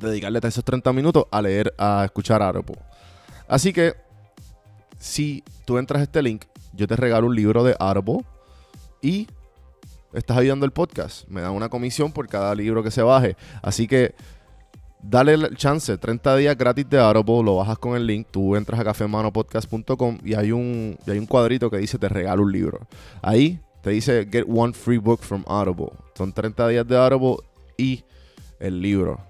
dedicarle esos 30 minutos a leer, a escuchar Audible. Así que, si tú entras a este link, yo te regalo un libro de Audible y estás ayudando el podcast. Me dan una comisión por cada libro que se baje. Así que dale el chance, 30 días gratis de Audible, lo bajas con el link, tú entras a cafemanopodcast.com y hay un y hay un cuadrito que dice te regalo un libro. Ahí te dice get one free book from Audible. Son 30 días de Audible y el libro.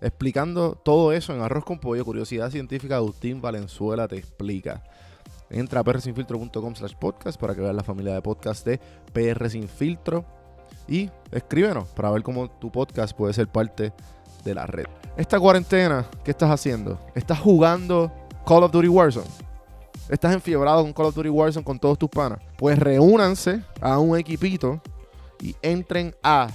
explicando todo eso en Arroz con Pollo, Curiosidad Científica, Agustín Valenzuela te explica. Entra a prsinfiltro.com slash podcast para que veas la familia de podcast de PR Sin Filtro y escríbenos para ver cómo tu podcast puede ser parte de la red. Esta cuarentena, ¿qué estás haciendo? ¿Estás jugando Call of Duty Warzone? ¿Estás enfiebrado con Call of Duty Warzone con todos tus panas? Pues reúnanse a un equipito y entren a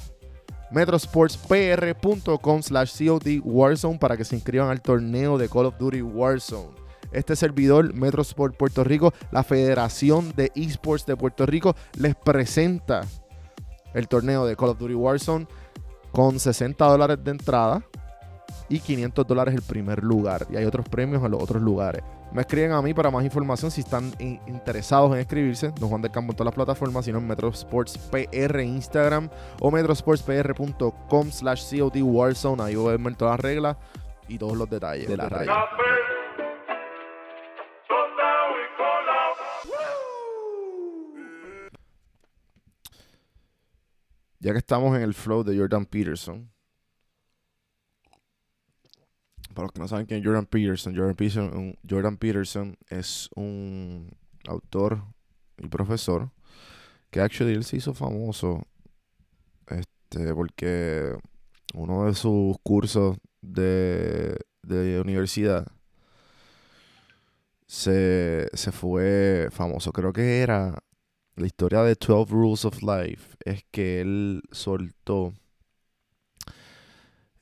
metrosportspr.com slash COD Warzone para que se inscriban al torneo de Call of Duty Warzone. Este servidor, Metrosport Puerto Rico, la Federación de Esports de Puerto Rico, les presenta el torneo de Call of Duty Warzone con 60 dólares de entrada y 500 dólares el primer lugar. Y hay otros premios en los otros lugares. Me escriben a mí para más información si están interesados en escribirse. Don Juan del Campo en todas las plataformas, sino en Metrosports PR Instagram o metrosportspr.com slash COD Warzone. Ahí voy a ver todas las reglas y todos los detalles de la raya. Ya que estamos en el flow de Jordan Peterson, para los que no saben quién es Jordan Peterson, Jordan Peterson, es un autor y profesor que actually él se hizo famoso este, porque uno de sus cursos de, de universidad se, se fue famoso. Creo que era la historia de 12 Rules of Life. Es que él soltó.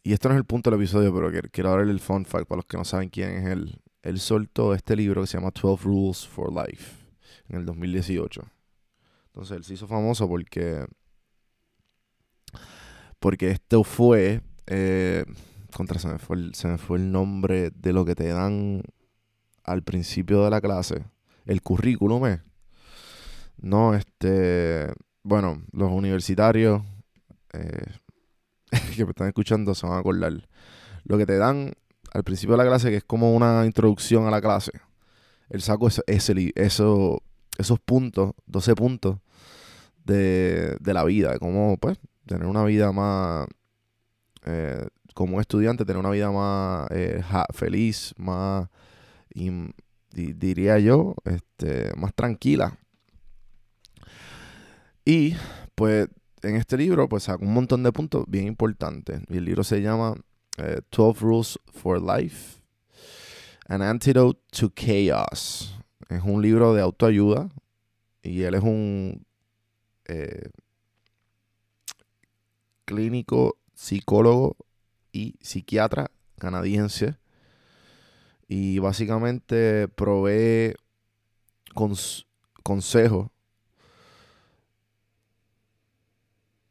Y esto no es el punto del episodio, pero quiero darle el fun fact para los que no saben quién es él. Él soltó este libro que se llama 12 Rules for Life en el 2018. Entonces él se hizo famoso porque. Porque esto fue. Eh, contra, se me, fue el, se me fue el nombre de lo que te dan al principio de la clase. El currículum es. No, este. Bueno, los universitarios eh, que me están escuchando se van a acordar. Lo que te dan al principio de la clase, que es como una introducción a la clase. El saco es eso, esos puntos, 12 puntos de, de la vida, de cómo, pues, tener una vida más, eh, como estudiante, tener una vida más eh, feliz, más, diría yo, este, más tranquila. Y, pues, en este libro, pues, saco un montón de puntos bien importantes. Y el libro se llama 12 eh, Rules for Life, An Antidote to Chaos. Es un libro de autoayuda y él es un eh, clínico, psicólogo y psiquiatra canadiense. Y básicamente provee consejos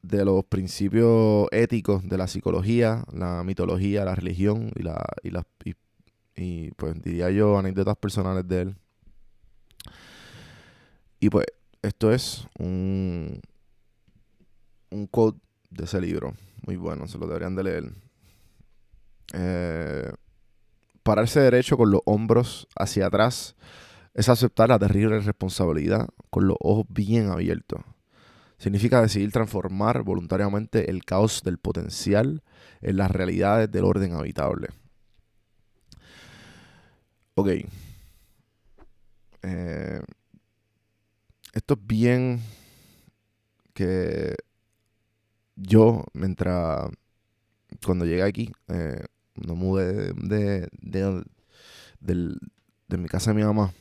de los principios éticos de la psicología, la mitología, la religión y la y las y, pues diría yo anécdotas personales de él. Y pues esto es un un de ese libro, muy bueno, se lo deberían de leer. Eh, pararse derecho con los hombros hacia atrás es aceptar la terrible responsabilidad con los ojos bien abiertos significa decidir transformar voluntariamente el caos del potencial en las realidades del orden habitable. Ok. Eh, esto es bien que yo, mientras cuando llegué aquí, eh, no mudé de, de, mi casa de mi mamá.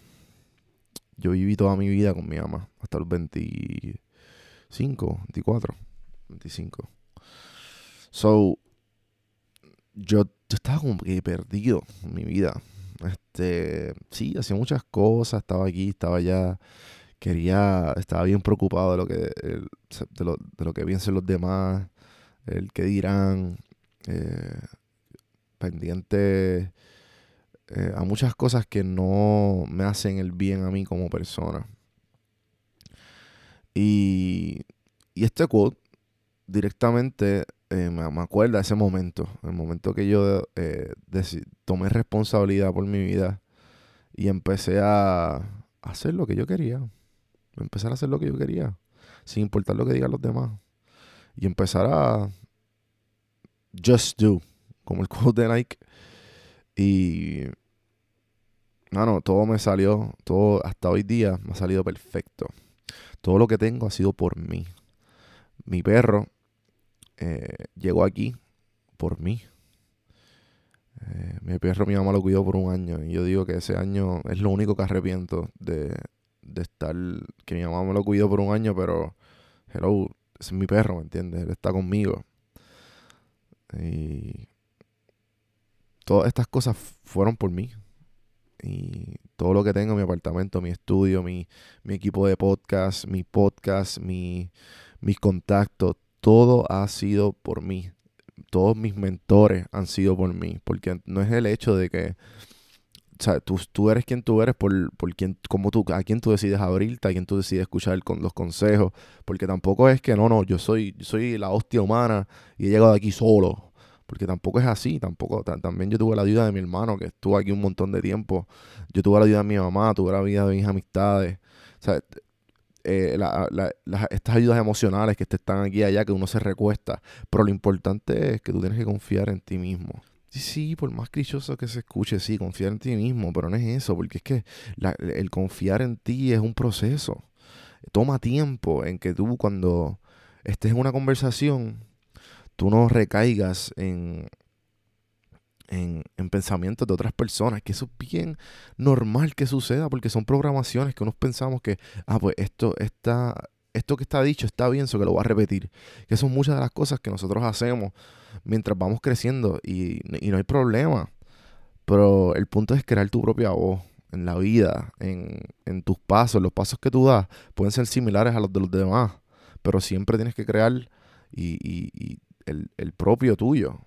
Yo viví toda mi vida con mi mamá, hasta los 20, 25, 24, 25. So, yo, estaba como que perdido en mi vida. Este, sí, hacía muchas cosas, estaba aquí, estaba allá, quería, estaba bien preocupado de lo que, de, lo, de lo que piensen los demás, el que dirán, eh, pendiente eh, a muchas cosas que no me hacen el bien a mí como persona. Y, este quote directamente eh, me, me, acuerda ese momento, el momento que yo eh, tomé responsabilidad por mi vida y empecé a hacer lo que yo quería. Empezar a hacer lo que yo quería, sin importar lo que digan los demás. Y empezar a just do, como el quote de Nike. Y, no, todo me salió, todo hasta hoy día me ha salido perfecto. Todo lo que tengo ha sido por mí. Mi perro eh, llegó aquí por mí. Eh, mi perro, mi mamá lo cuidó por un año. Y yo digo que ese año es lo único que arrepiento de, estar. Que mi mamá me lo cuidó por un año, pero. Hello, es mi perro, ¿me entiendes? Él está conmigo. Y. Todas estas cosas fueron por mí y todo lo que tengo, mi apartamento, mi estudio, mi, equipo de podcast, mi podcast, mi, mis contactos, todo ha sido por mí. Todos mis mentores han sido por mí. Porque no es el hecho de que, o sea, tú, tú eres quien tú eres por, por quien, como tú, a quien tú decides abrirte, a quien tú decides escuchar con los consejos. Porque tampoco es que, no, no, yo soy, yo soy la hostia humana y he llegado aquí solo porque tampoco es así, tampoco, también yo tuve la ayuda de mi hermano que estuvo aquí un montón de tiempo, yo tuve la ayuda de mi mamá, tuve la ayuda de mis amistades, o sea, eh, estas ayudas emocionales que te están aquí y allá, que uno se recuesta, pero lo importante es que tú tienes que confiar en ti mismo. Sí, sí, por más clichoso que se escuche, sí, confiar en ti mismo, pero no es eso, porque es que el confiar en ti es un proceso. toma tiempo en que tú cuando estés en una conversación, tú no recaigas en, en, pensamientos de otras personas, que eso es bien normal que suceda, porque son programaciones que unos pensamos que, ah, pues esto está, esto que está dicho está bien, eso que lo voy a repetir. Que son muchas de las cosas que nosotros hacemos mientras vamos creciendo y, y no hay problema. Pero el punto es crear tu propia voz en la vida, en, en tus pasos, los pasos que tú das, pueden ser similares a los de los demás, pero siempre tienes que crear y, y, el, propio tuyo.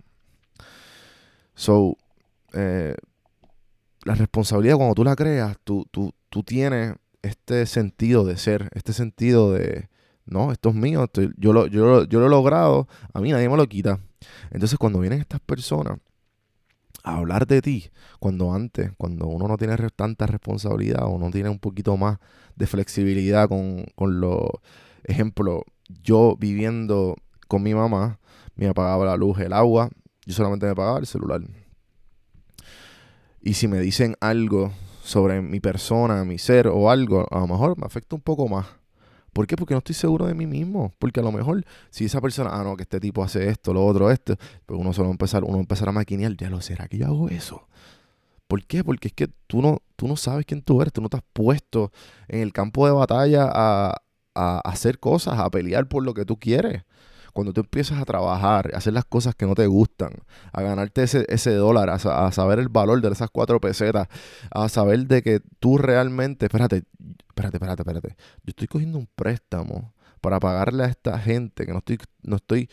So, eh, la responsabilidad cuando tú la creas, tú, tú, tú, tienes este sentido de ser, este sentido de, no, esto es mío, yo, lo, yo, yo lo he logrado, a mí nadie me lo quita. Entonces cuando vienen estas personas hablar de ti cuando antes, cuando uno no tiene tanta responsabilidad o no tiene un poquito más de flexibilidad con, con los ejemplos, yo viviendo con mi mamá, me apagaba la luz, el agua, yo solamente me pagaba el celular. Y si me dicen algo sobre mi persona, mi ser o algo, a lo mejor me afecta un poco más. ¿Por qué? Porque no estoy seguro de mí mismo. Porque a lo mejor, si esa persona, ah, no, que este tipo hace esto, lo otro, esto, pues uno solo empezar, uno empezar a maquinear, ya lo será que yo hago eso. ¿Por qué? Porque es que tú no, tú no sabes quién tú eres, tú no te has puesto en el campo de batalla a, a hacer cosas, a pelear por lo que tú quieres cuando tú empiezas a trabajar, a hacer las cosas que no te gustan, a ganarte ese, ese dólar, a, saber el valor de esas cuatro pesetas, a saber de que tú realmente, espérate, espérate, espérate, espérate, yo estoy cogiendo un préstamo para pagarle a esta gente que no estoy, no estoy,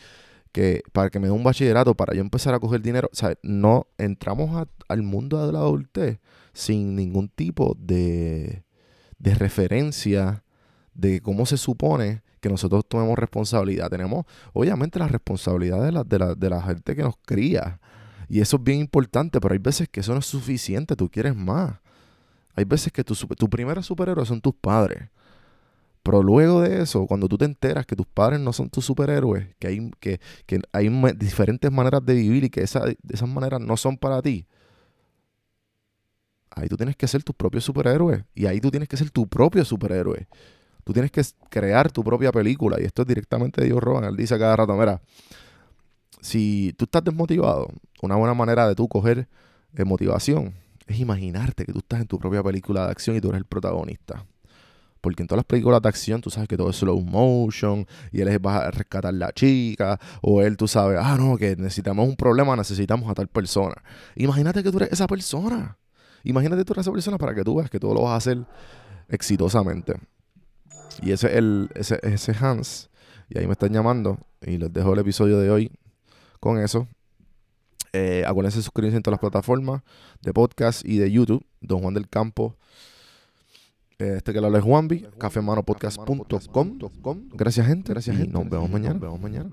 que para que me dé un bachillerato, para yo empezar a coger dinero, o sea, no entramos al mundo de la adultez sin ningún tipo de, de referencia de cómo se supone que nosotros tomemos responsabilidad. Tenemos, obviamente, la responsabilidad de la, de la, de la gente que nos cría. Y eso es bien importante, pero hay veces que eso no es suficiente, tú quieres más. Hay veces que tu, tu primer superhéroe son tus padres. Pero luego de eso, cuando tú te enteras que tus padres no son tus superhéroes, que hay, que, que hay diferentes maneras de vivir y que esa, esas maneras no son para ti, ahí tú tienes que ser tu propio superhéroe. Y ahí tú tienes que ser tu propio superhéroe. Tú tienes que crear tu propia película. Y esto es directamente de Dios Rogan. Él dice cada rato, mira, si tú estás desmotivado, una buena manera de tú coger eh, motivación es imaginarte que tú estás en tu propia película de acción y tú eres el protagonista. Porque en todas las películas de acción tú sabes que todo es slow motion y él va a rescatar la chica o él tú sabes, ah, no, que necesitamos un problema, necesitamos a tal persona. Imagínate que tú eres esa persona. Imagínate que tú eres esa persona para que tú veas que tú lo vas a hacer exitosamente. Y ese es el, ese, ese Hans. Y ahí me están llamando. Y les dejo el episodio de hoy con eso. Eh, acuérdense de suscribirse en todas las plataformas de podcast y de YouTube. Don Juan del Campo. Eh, este que lo habla es Juanvi. Cafemanopodcast.com. Gracias, gente. Gracias, gente. Nos vemos mañana. Nos vemos mañana.